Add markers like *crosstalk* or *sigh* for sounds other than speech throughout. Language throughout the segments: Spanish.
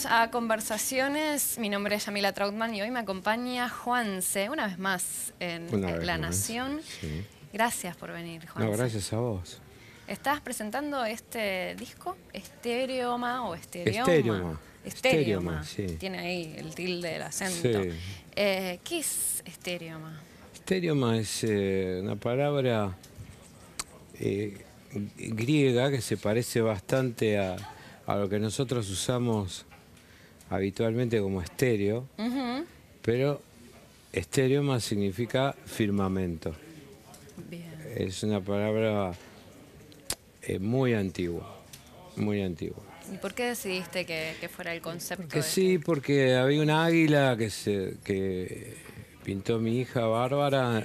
Bienvenidos a Conversaciones. Mi nombre es Yamila Trautmann y hoy me acompaña Juanse, una vez más en vez La más, Nación. sí. Gracias por venir, Juanse. No, gracias a vos. Estás presentando este disco, Estereoma o Estereoma. Estereoma. Estereoma. Estereoma, sí. Tiene ahí el tilde del acento. Sí. Eh, ¿Qué es Estereoma? Esterioma es eh, una palabra eh, griega que se parece bastante a, a lo que nosotros usamos habitualmente como estéreo, pero esterioma significa firmamento. Bien. Es una palabra eh, muy antigua, muy antigua. ¿Y por qué decidiste que, que fuera el concepto? Que de sí, porque había una águila que se que pintó mi hija Bárbara,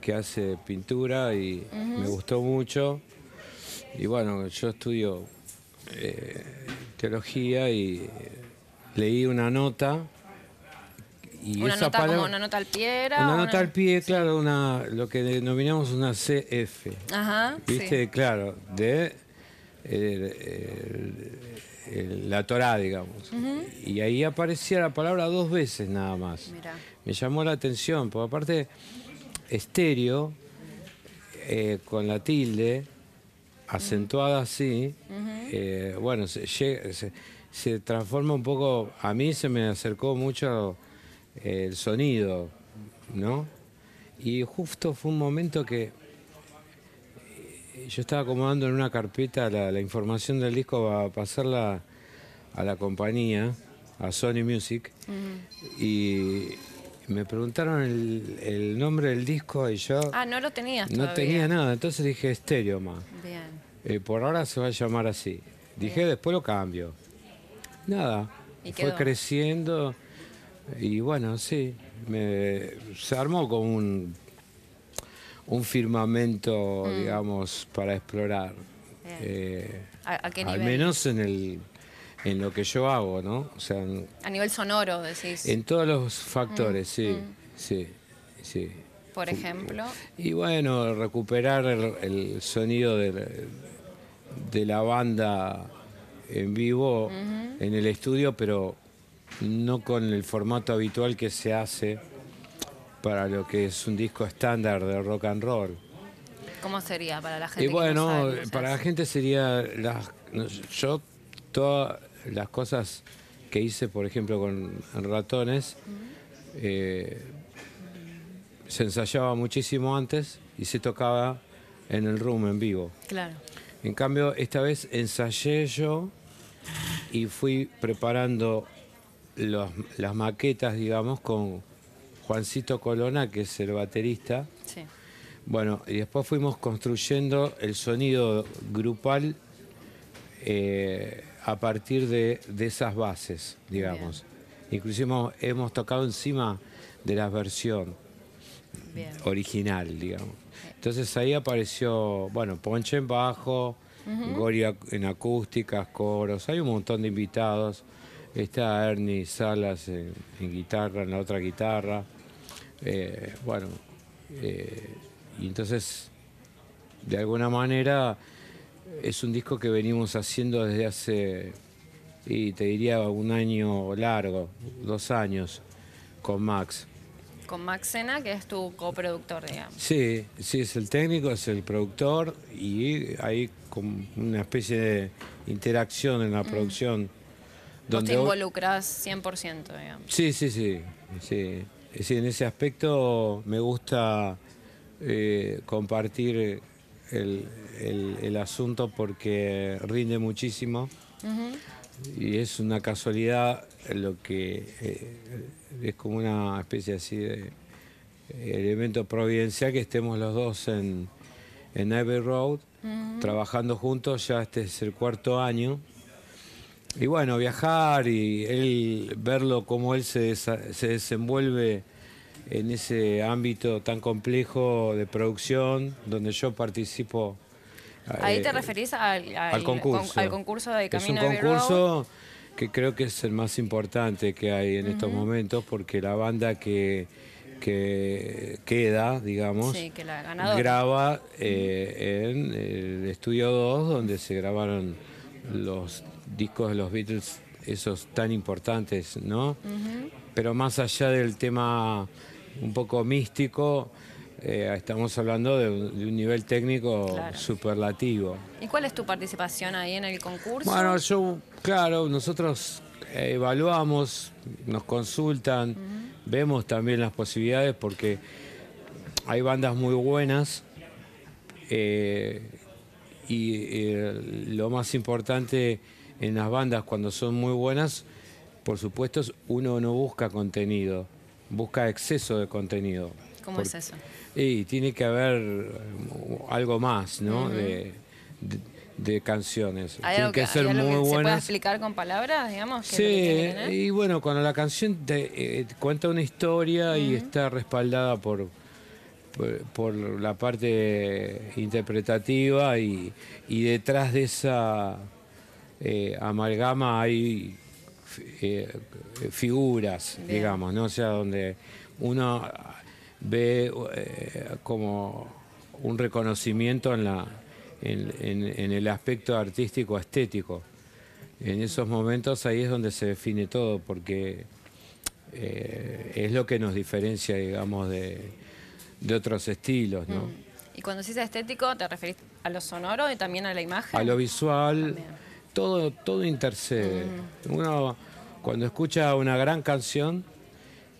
que hace pintura y me gustó mucho. Y bueno, yo estudio eh, teología y leí una nota. Y una esa nota palabra- como una nota al pie era. una nota al pie, claro, una, lo que denominamos una CF. Ajá. ¿Viste? sí. Claro, de el- el- el- la Torá, digamos. Y ahí aparecía la palabra dos veces nada más. Mirá. Me llamó la atención, porque aparte, estéreo, eh, con la tilde, acentuada así, eh, bueno, se, llega- se- se transforma un poco, a mí se me acercó mucho el sonido, ¿no? Y justo fue un momento que yo estaba acomodando en una carpeta la, la información del disco para pasarla a la compañía, a Sony Music, y me preguntaron el, el nombre del disco y yo Ah, no lo tenías no todavía. tenía nada, entonces dije Stereoma. Bien. Eh, por ahora se va a llamar así. Dije, después lo cambio. Nada, Y fue creciendo y bueno, sí, me, se armó como un, un firmamento, Mm. digamos, para explorar. Eh, ¿A, a qué al menos en, el, en lo que yo hago, ¿no? O sea, en, A nivel sonoro, decís. en todos los factores, sí, mm. sí, sí. por ejemplo. Y bueno, recuperar el, el sonido de de la banda en vivo en el estudio, pero no con el formato habitual que se hace para lo que es un disco estándar de rock and roll. ¿Cómo sería para la gente? Y que no bueno, sabe para la gente sería las, yo todas las cosas que hice, por ejemplo, con ratones, eh, se ensayaba muchísimo antes y se tocaba en el room en vivo. Claro. En cambio, esta vez ensayé yo y fui preparando los- las maquetas, digamos, con Juancito Colona, que es el baterista. Sí. Bueno, y después fuimos construyendo el sonido grupal eh, a partir de, de esas bases, digamos. Inclusive hemos, hemos tocado encima de la versión Bien. original, digamos. Entonces ahí apareció, bueno, Ponche en bajo, Gori ac- en acústicas, coros, hay un montón de invitados. Está Ernie Salas en, en guitarra, en la otra guitarra. Eh, bueno, eh, y entonces, de alguna manera, es un disco que venimos haciendo desde hace, y te diría, un año largo, dos años, con Max. Con Max Sena, que es tu coproductor, digamos. Sí, sí, es el técnico, es el productor y hay como una especie de interacción en la producción. Vos te hoy- involucras 100%, digamos. Sí, sí, sí, sí. Es decir, en ese aspecto me gusta eh, compartir el, el- el asunto porque rinde muchísimo y es una casualidad lo que eh, es como una especie así de eh, elemento providencial que estemos los dos en, en Abbey Road trabajando juntos, ya este es el cuarto año. Y bueno, viajar y él verlo cómo él se, desa- se desenvuelve en ese ámbito tan complejo de producción donde yo participo. Ahí te eh, referís al, al, al concurso. con- al concurso de Es un Camino Abbey Road. concurso que creo que es el más importante que hay en estos momentos porque la banda que, que queda, digamos, Sí, que la ganadora. graba eh, en el Estudio 2 donde se grabaron los discos de los Beatles, esos tan importantes, ¿no? Pero más allá del tema un poco místico, eh, estamos hablando de un, de un nivel técnico Claro. superlativo. ¿Y cuál es tu participación ahí en el concurso? Bueno, yo, claro, nosotros evaluamos, nos consultan, vemos también las posibilidades porque hay bandas muy buenas eh, y eh, lo más importante en las bandas cuando son muy buenas, por supuesto, es uno no busca contenido, busca exceso de contenido. ¿Cómo es eso? y tiene que haber algo más, ¿no? de, de- de canciones. ¿Hay Tienen algo que que, ser hay algo muy que se buenas. explicar con palabras, digamos? ¿Qué es Sí, que que y bueno, cuando la canción te, eh, cuenta una historia y está respaldada por, por, por la parte interpretativa y, y detrás de esa eh, amalgama hay eh, figuras, Bien. digamos, ¿no? O sea, donde uno ve eh, como un reconocimiento en, la, en, en- en el aspecto artístico estético. En esos momentos ahí es donde se define todo, porque eh, es lo que nos diferencia, digamos, de, de otros estilos, ¿no? Y cuando dices estético, ¿te referís a lo sonoro y también a la imagen? A lo visual, También. todo, todo intercede. Uno cuando escucha una gran canción,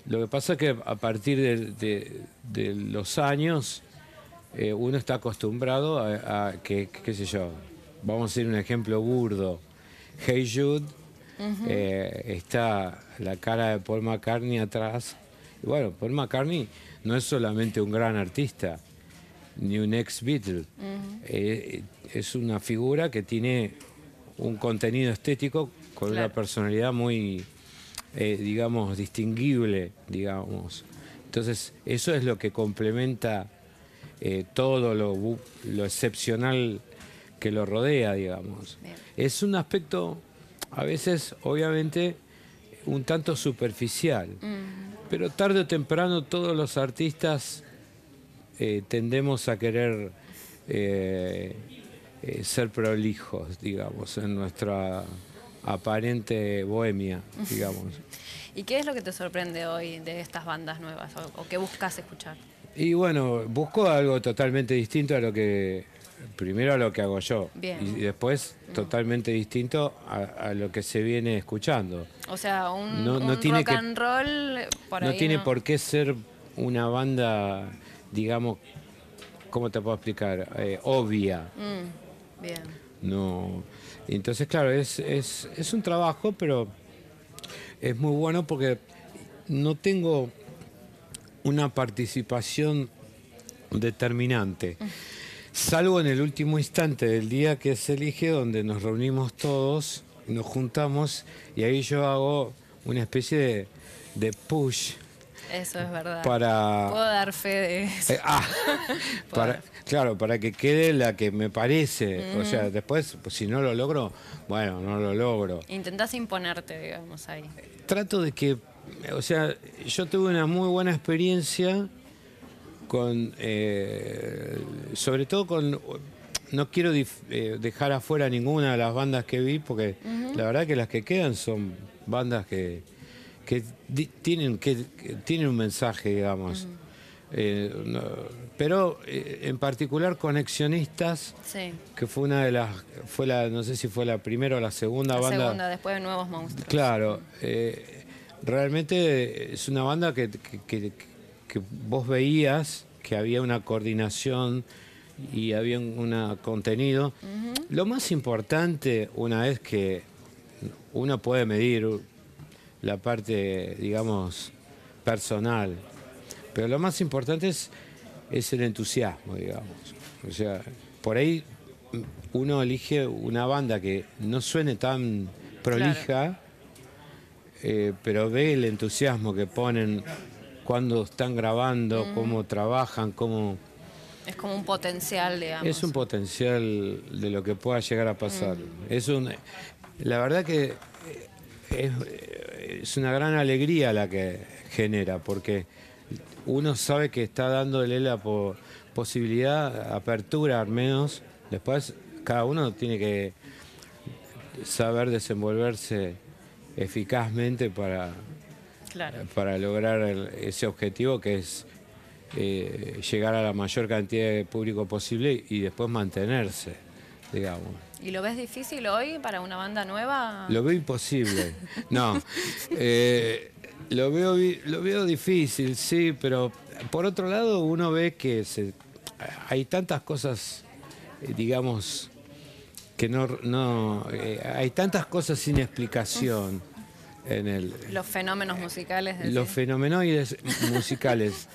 lo que pasa es que a partir de, de- de los años eh, uno está acostumbrado a, a que, qué sé yo, vamos a hacer un ejemplo burdo. Hey Jude, eh, está la cara de Paul McCartney atrás. Y bueno, Paul McCartney no es solamente un gran artista, ni un ex Beatle. Eh, es una figura que tiene un contenido estético con una personalidad muy, eh, digamos, distinguible, digamos. Entonces, eso es lo que complementa eh, todo lo, lo excepcional que lo rodea, digamos. Bien. Es un aspecto, a veces, obviamente, un tanto superficial, pero tarde o temprano todos los artistas eh, tendemos a querer eh, ser prolijos, digamos, en nuestra aparente bohemia, digamos. *laughs* ¿Y qué es lo que te sorprende hoy de estas bandas nuevas o, o qué buscas escuchar? Y bueno, busco algo totalmente distinto a lo que, primero a lo que hago yo, Bien. y después totalmente distinto a, a lo que se viene escuchando. O sea, un, No- no un tiene rock que- and roll por no ahí, tiene ¿no? por qué ser una banda, digamos, ¿cómo te puedo explicar? Eh, obvia. Mm, bien. No. Entonces, claro, es, es, es un trabajo, pero es muy bueno porque no tengo una participación determinante. Salvo en el último instante del día que se elige, donde nos reunimos todos, nos juntamos y ahí yo hago una especie de, de push Eso es verdad. para... Puedo dar fe de eso. Eh, ah, *laughs* *laughs* para, claro, para que quede la que me parece. O sea, después, pues, si no lo logro, bueno, no lo logro. Intentás imponerte, digamos, ahí. Trato de que, o sea, yo tuve una muy buena experiencia con, eh, sobre todo con, no quiero eh, dejar afuera ninguna de las bandas que vi, porque la verdad que las que quedan son bandas que, que tienen, que, que tienen un mensaje, digamos. Eh, no- pero eh, en particular Conexionistas, Sí. que fue una de las, fue la, no sé si fue la primera o la segunda La banda. segunda, después de Nuevos Monstruos. Claro, eh, realmente es una banda que, que- que- que vos veías que había una coordinación y había un contenido. Lo más importante, una vez que uno puede medir la parte, digamos, personal, pero lo más importante es, es el entusiasmo, digamos. O sea, por ahí uno elige una banda que no suene tan prolija, eh, pero ve el entusiasmo que ponen cuándo están grabando, Mm. cómo trabajan, cómo... Es como un potencial, digamos. Es un potencial de lo que pueda llegar a pasar. Mm. Es un, la verdad que es, es una gran alegría la que genera, porque uno sabe que está dándole la po- posibilidad, apertura al menos. Después cada uno tiene que saber desenvolverse eficazmente para, Claro. para lograr el- ese objetivo que es eh, llegar a la mayor cantidad de público posible y después mantenerse, digamos. ¿Y lo ves difícil hoy para una banda nueva? Lo veo imposible. No, *laughs* eh, lo, veo, lo veo difícil, sí, pero por otro lado uno ve que se, hay tantas cosas, eh, digamos, que no... no eh, hay tantas cosas sin explicación en el, Los fenómenos musicales. los fenomenoides musicales.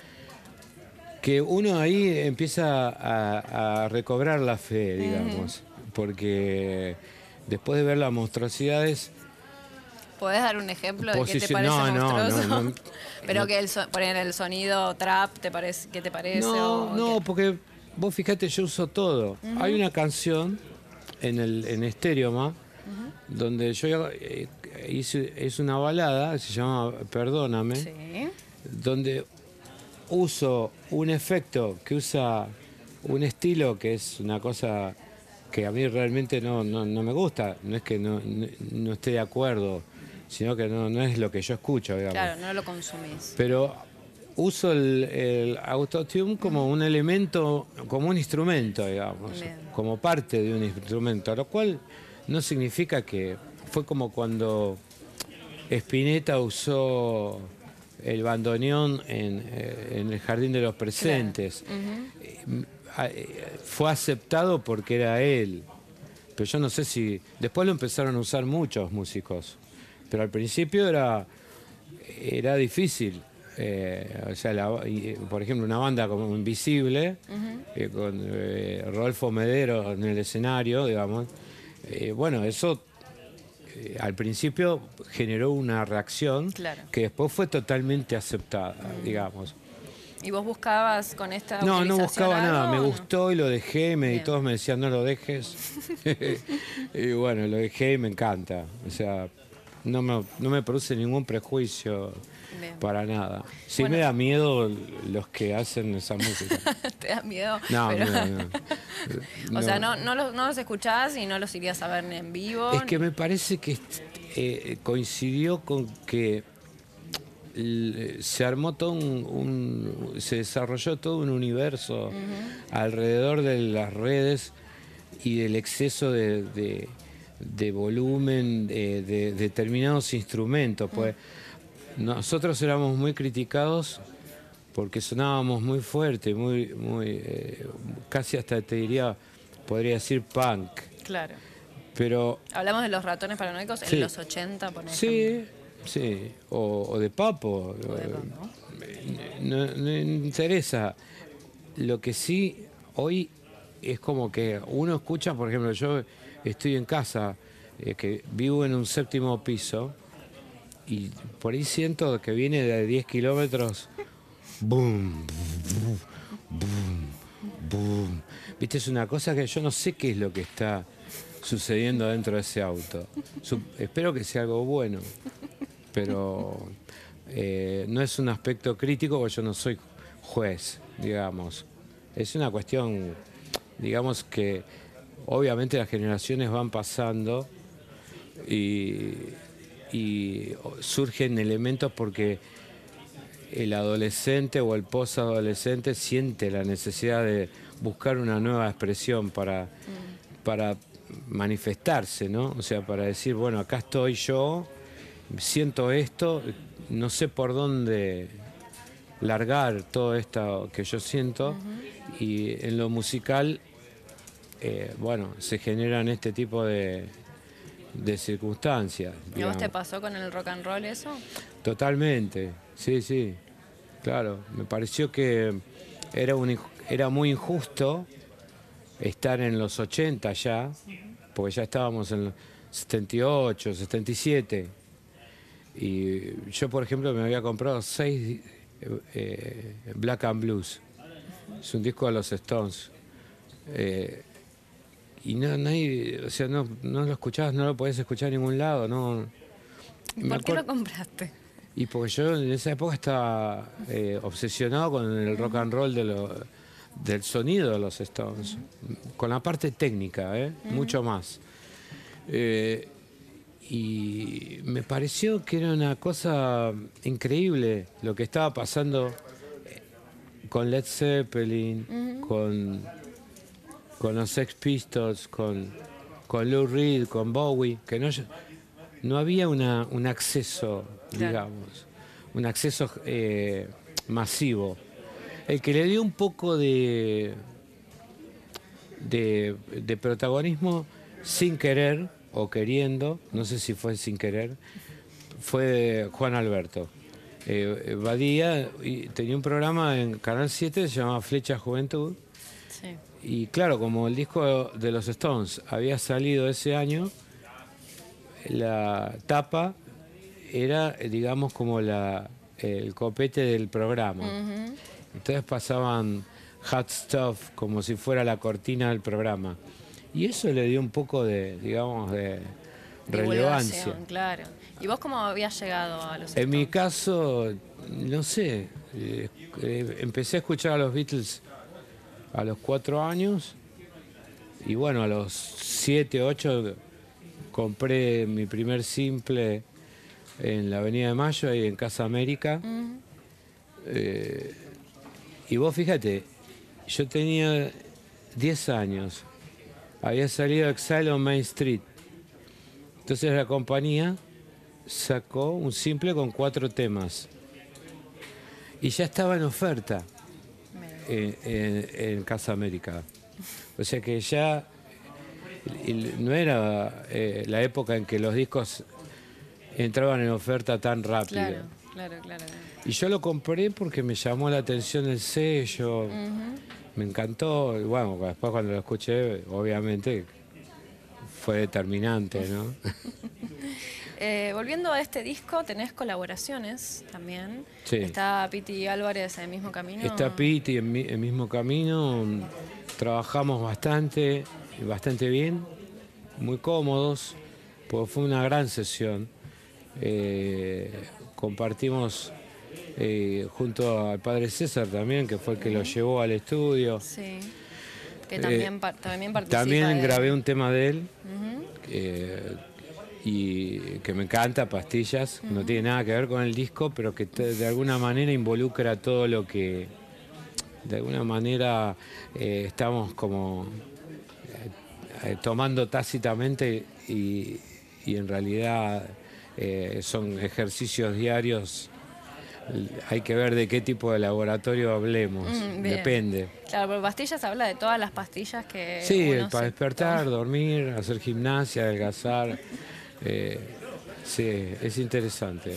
Que uno ahí empieza a, a recobrar la fe, digamos, porque después de ver las monstruosidades, ¿Podés dar un ejemplo de qué te parece no, no, monstruoso? no, no. *laughs* Pero que el, so- poner el sonido trap, ¿te parece, ¿qué te parece? no, o no, qué? porque vos fíjate, yo uso todo. Hay una canción en el en Stereoma donde yo eh, hice es una balada, se llama Perdóname. Sí. donde uso un efecto que usa un estilo que es una cosa que a mí realmente no, no, no me gusta, no es que no, no, esté de acuerdo, sino que no, no es lo que yo escucho, digamos. Claro, no lo consumís. Pero uso el, el autotune como un elemento, como un instrumento, digamos, Bien. Como parte de un instrumento, lo cual no significa que fue como cuando Spinetta usó el bandoneón en, eh, en el Jardín de los Presentes. Eh, eh, Fue aceptado porque era él. Pero yo no sé si. Después lo empezaron a usar muchos músicos. Pero al principio era, era difícil. Eh, o sea, la- y, por ejemplo, una banda como Invisible, eh, con eh, Rodolfo Medero en el escenario, digamos. eh, bueno, eso al principio generó una reacción Claro. que después fue totalmente aceptada, digamos. ¿Y vos buscabas con esta No, no buscaba nada, me no? gustó y lo dejé, me, y todos me decían no lo dejes. *laughs* *laughs* y bueno, lo dejé y me encanta. O sea, no me, no me produce ningún prejuicio Bien. para nada. Sí Bueno. me da miedo los que hacen esa música. *laughs* ¿Te da miedo? No, Pero- no, no. *laughs* O sea, no, no, los, no los escuchás y no los irías a ver en vivo. Es que me parece que eh, coincidió con que se armó todo un, un- se desarrolló todo un universo alrededor de las redes y del exceso de, de- de volumen de, de determinados instrumentos. Pues nosotros éramos muy criticados porque sonábamos muy fuerte, muy, muy, eh, casi hasta te diría, podría decir punk. Claro. Pero Hablamos de los ratones paranoicos Sí. en los 80, por ejemplo. Sí, sí. O, o de papo. O de Papo. No, no interesa. Lo que sí, hoy es como que uno escucha, por ejemplo, yo estoy en casa, eh, que vivo en un séptimo piso, y por ahí siento que viene de 10 kilómetros. Boom, boom, boom, boom. Viste, es una cosa que yo no sé qué es lo que está sucediendo dentro de ese auto. Espero que sea algo bueno, pero eh, no es un aspecto crítico porque yo no soy juez, digamos. Es una cuestión, digamos que obviamente las generaciones van pasando y, y surgen elementos porque el adolescente o el posadolescente siente la necesidad de buscar una nueva expresión para, para manifestarse, ¿no? O sea, para decir, bueno, acá estoy yo, siento esto, no sé por dónde largar todo esto que yo siento y en lo musical, eh, bueno, se generan este tipo de, de circunstancias. ¿Y vos te pasó con el rock and roll eso? Totalmente, sí, sí, claro. Me pareció que era, un, era muy injusto estar en los 80 ya, porque ya estábamos en los 78, 77. Y yo, por ejemplo, me había comprado seis eh, Black and Blues. Es un disco de los Stones. Eh, y no, nadie, o sea, no, no lo escuchabas, no lo podías escuchar en ningún lado, no. ¿Y ¿Por qué lo compraste? Y porque yo en esa época estaba eh, obsesionado con el rock and roll de lo, del sonido de los Stones, con la parte técnica, ¿eh? mucho más. Eh, y me pareció que era una cosa increíble lo que estaba pasando con Led Zeppelin, con con los Sex Pistols, con, con Lou Reed, con Bowie, que no, no había una, un acceso, digamos, un acceso eh, masivo. El que le dio un poco de, de, protagonismo sin querer o queriendo, no sé si fue sin querer, fue Juan Alberto. Eh, Badía tenía un programa en Canal 7 se llamaba Flecha Juventud. Y claro, como el disco de los Stones había salido ese año, la tapa era, digamos, como la, el copete del programa. Entonces pasaban Hot Stuff como si fuera la cortina del programa. Y eso le dio un poco de, digamos, de relevancia. Claro. ¿Y vos cómo habías llegado a los En mi caso, no sé, eh, eh, empecé a escuchar a los Beatles a los cuatro años y bueno, a los siete, ocho compré mi primer simple en la Avenida de Mayo y en Casa América. Eh, y vos fíjate, yo tenía 10 años, había salido Exile on Main Street. Entonces la compañía sacó un simple con cuatro temas. Y ya estaba en oferta en, Casa América. O sea que ya no era eh, la época en que los discos entraban en oferta tan rápido. Claro, claro, claro. Y yo lo compré porque me llamó la atención el sello, me encantó. Y bueno, después cuando lo escuché, obviamente fue determinante, ¿no? *laughs* Eh, volviendo a este disco, tenés colaboraciones también. Está Piti Álvarez en el mismo camino. Está Piti en el mismo camino. Trabajamos bastante, bastante bien, muy cómodos, porque fue una gran sesión. Eh, compartimos eh, junto al padre César también, que fue el que lo llevó al estudio. Sí. Que también, también. También grabé un tema de él y que me encanta, Pastillas, no tiene nada que ver con el disco, pero que de alguna manera involucra todo lo que, de alguna manera eh, estamos como eh, eh, tomando tácitamente y, en realidad son ejercicios diarios. Hay que ver de qué tipo de laboratorio hablemos, mm, depende. Claro, pero pastillas habla de todas las pastillas que. Sí, para despertar, dormir, hacer gimnasia, adelgazar. Eh, sí, es interesante.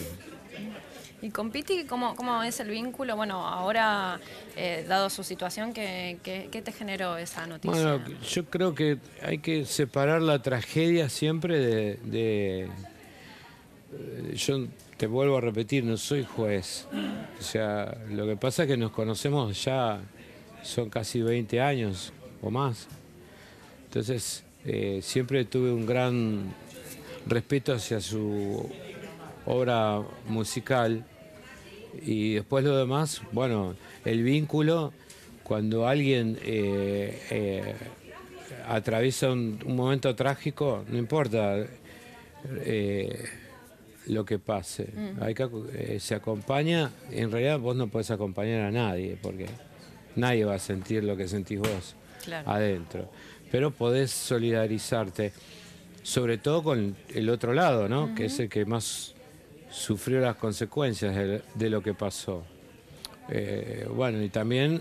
¿Y con Piti cómo, cómo es el vínculo? Bueno, ahora, eh, dado su situación, ¿qué, ¿qué, te generó esa noticia? Bueno, yo creo que hay que separar la tragedia siempre de, de eh, yo te vuelvo a repetir, no soy juez. O sea, lo que pasa es que nos conocemos ya, son casi 20 años o más. Entonces, siempre tuve un gran respeto hacia su obra musical. Y después lo demás, bueno, el vínculo, cuando alguien eh, eh, atraviesa un, momento trágico, no importa eh, lo que pase, mm. Hay que, se acompaña, en realidad vos no podés acompañar a nadie, porque nadie va a sentir lo que sentís vos adentro, pero podés solidarizarte sobre todo con el otro lado, ¿no? Que es el que más sufrió las consecuencias de, lo que pasó. Eh, bueno, y también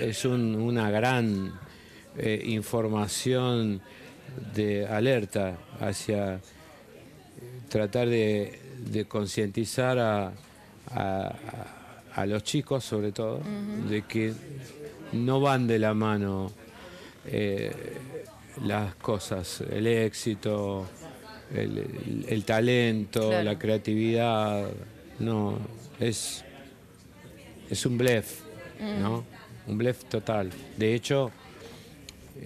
es una gran eh, información de alerta hacia tratar de, concientizar a, los chicos, sobre todo, de que no van de la mano. Eh, las cosas, el éxito, el, talento, la creatividad, no, es es un blef, ¿no? Un blef total. De hecho,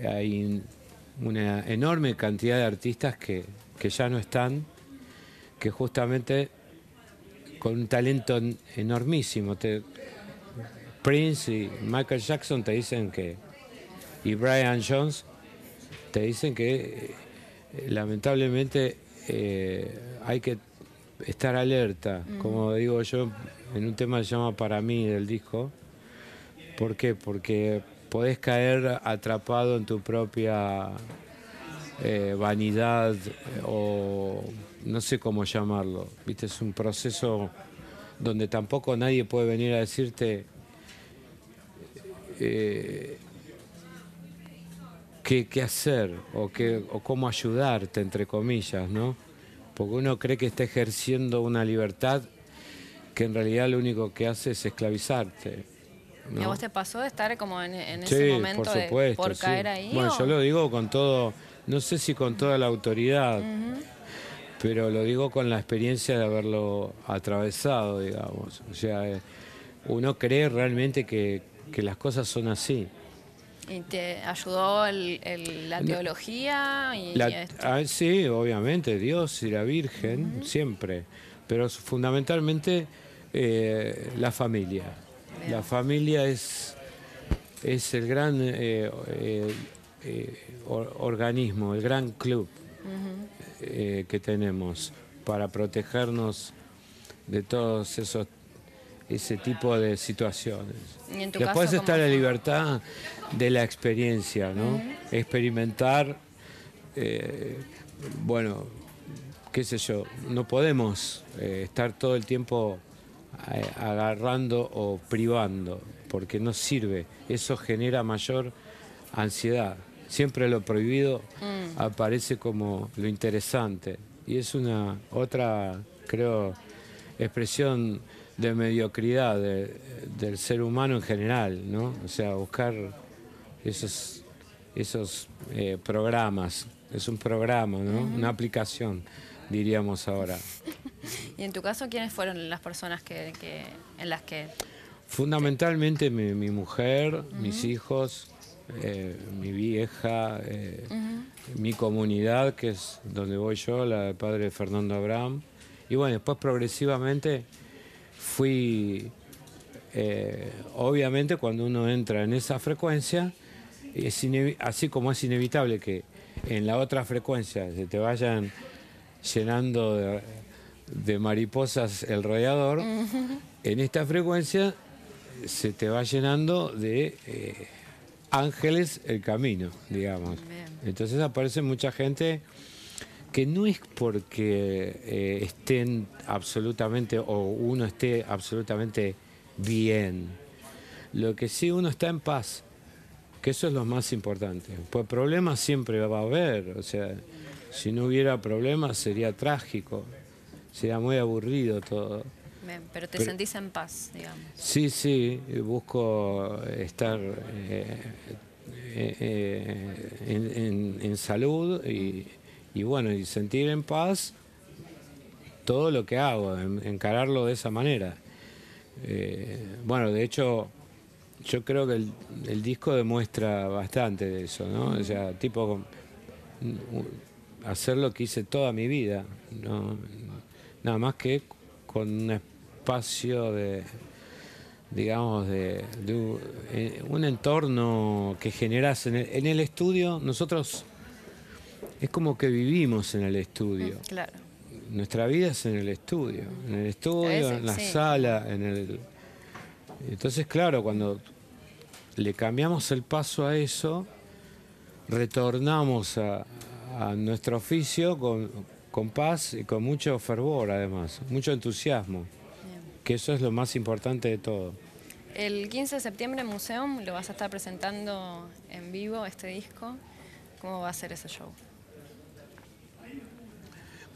hay una enorme cantidad de artistas que, que ya no están, que justamente con un talento enormísimo. Te, Prince y Michael Jackson te dicen que, y Brian Jones, te dicen que eh, lamentablemente eh, hay que estar alerta, como digo yo, en un tema que se llama Para mí del disco. ¿Por qué? Porque podés caer atrapado en tu propia eh, vanidad o no sé cómo llamarlo. ¿Viste? Es un proceso donde tampoco nadie puede venir a decirte eh, qué, hacer o, qué, o cómo ayudarte, entre comillas, ¿no? Porque uno cree que está ejerciendo una libertad que en realidad lo único que hace es esclavizarte. ¿Y a vos te pasó de estar como en, ese momento por, supuesto, por caer ahí? Bueno, yo lo digo con todo, no sé si con toda la autoridad, pero lo digo con la experiencia de haberlo atravesado, digamos. O sea, eh, uno cree realmente que, que las cosas son así. ¿Y te ayudó la teología? Y, ah, sí, obviamente, Dios y la Virgen, siempre. Pero fundamentalmente eh, la familia. La familia es, es el gran eh, eh, organismo, el gran club que tenemos para protegernos de todos esos ese tipo de situaciones. Después está la libertad de la experiencia, ¿no? Experimentar, eh, bueno, qué sé yo, no podemos eh, estar todo el tiempo eh, agarrando o privando, porque no sirve, eso genera mayor ansiedad. Siempre lo prohibido mm. aparece como lo interesante y es una otra, creo, expresión de mediocridad del ser humano en general, ¿no? O sea, buscar esos, esos eh, programas. Es un programa, ¿no? Una aplicación, diríamos ahora. *laughs* ¿Y en tu caso quiénes fueron las personas que, en las que... Fundamentalmente mi, mujer, mis hijos, eh, mi vieja, eh, mi comunidad, que es donde voy yo, la del padre Fernando Abraham. Y bueno, después progresivamente fui, eh, obviamente cuando uno entra en esa frecuencia, es así como es inevitable que en la otra frecuencia se te vayan llenando de, mariposas el radiador, en esta frecuencia se te va llenando de eh, ángeles el camino, digamos. Entonces aparece mucha gente que no es porque eh, estén absolutamente o uno esté absolutamente bien. Lo que sí uno está en paz, que eso es lo más importante. Pues problemas siempre va a haber, o sea, si no hubiera problemas sería trágico, sería muy aburrido todo. pero te sentís en paz, digamos. Sí, sí, busco estar eh, eh, en salud y y bueno, y sentir en paz todo lo que hago, encararlo de esa manera. Eh, bueno, de hecho, yo creo que el, disco demuestra bastante de eso, ¿no? O sea, tipo, hacer lo que hice toda mi vida, ¿no? Nada más que con un espacio de, digamos, de, eh, un entorno que generas en en el estudio. Nosotros es como que vivimos en el estudio. Mm, claro. Nuestra vida es en el estudio, en el estudio, en la sala, en el. Entonces, claro, cuando le cambiamos el paso a eso, retornamos a, nuestro oficio con, con, paz y con mucho fervor, además, mucho entusiasmo, que eso es lo más importante de todo. El 15 de septiembre en Museum lo vas a estar presentando en vivo, este disco. ¿Cómo va a ser ese show?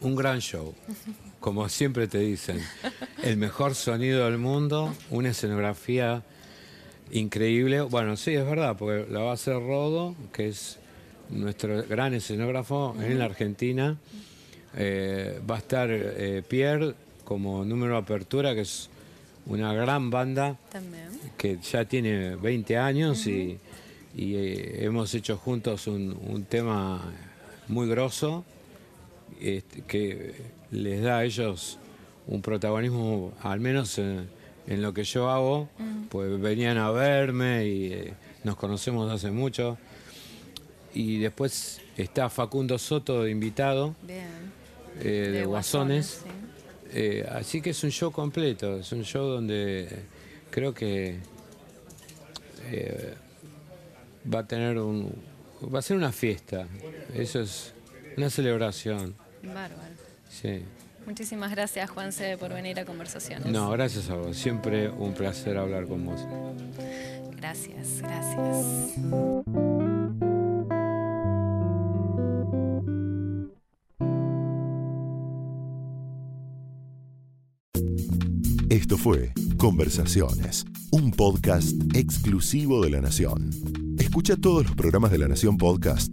Un gran show, como siempre te dicen. El mejor sonido del mundo, una escenografía increíble. Bueno, sí, es verdad, porque la va a hacer Rodo, que es nuestro gran escenógrafo en la Argentina. Eh, va a estar eh, Pierre como número de apertura, que es una gran banda También. que ya tiene 20 años y, y, eh, hemos hecho juntos un, un tema muy grosso este, que les da a ellos un protagonismo, al menos en, en lo que yo hago, pues venían a verme y eh, nos conocemos hace mucho. Y después está Facundo Soto de invitado, Bien. eh, de, Guasones. sí. Eh, así que es un show completo, es un show donde creo que eh, va a tener un, va a ser una fiesta, eso es una celebración. Bárbaro. Sí. Muchísimas gracias, Juanse, por venir a Conversaciones. No, gracias a vos, siempre un placer hablar con vos. Gracias, gracias. Esto fue Conversaciones, un podcast exclusivo de La Nación. Escucha todos los programas de La Nación Podcast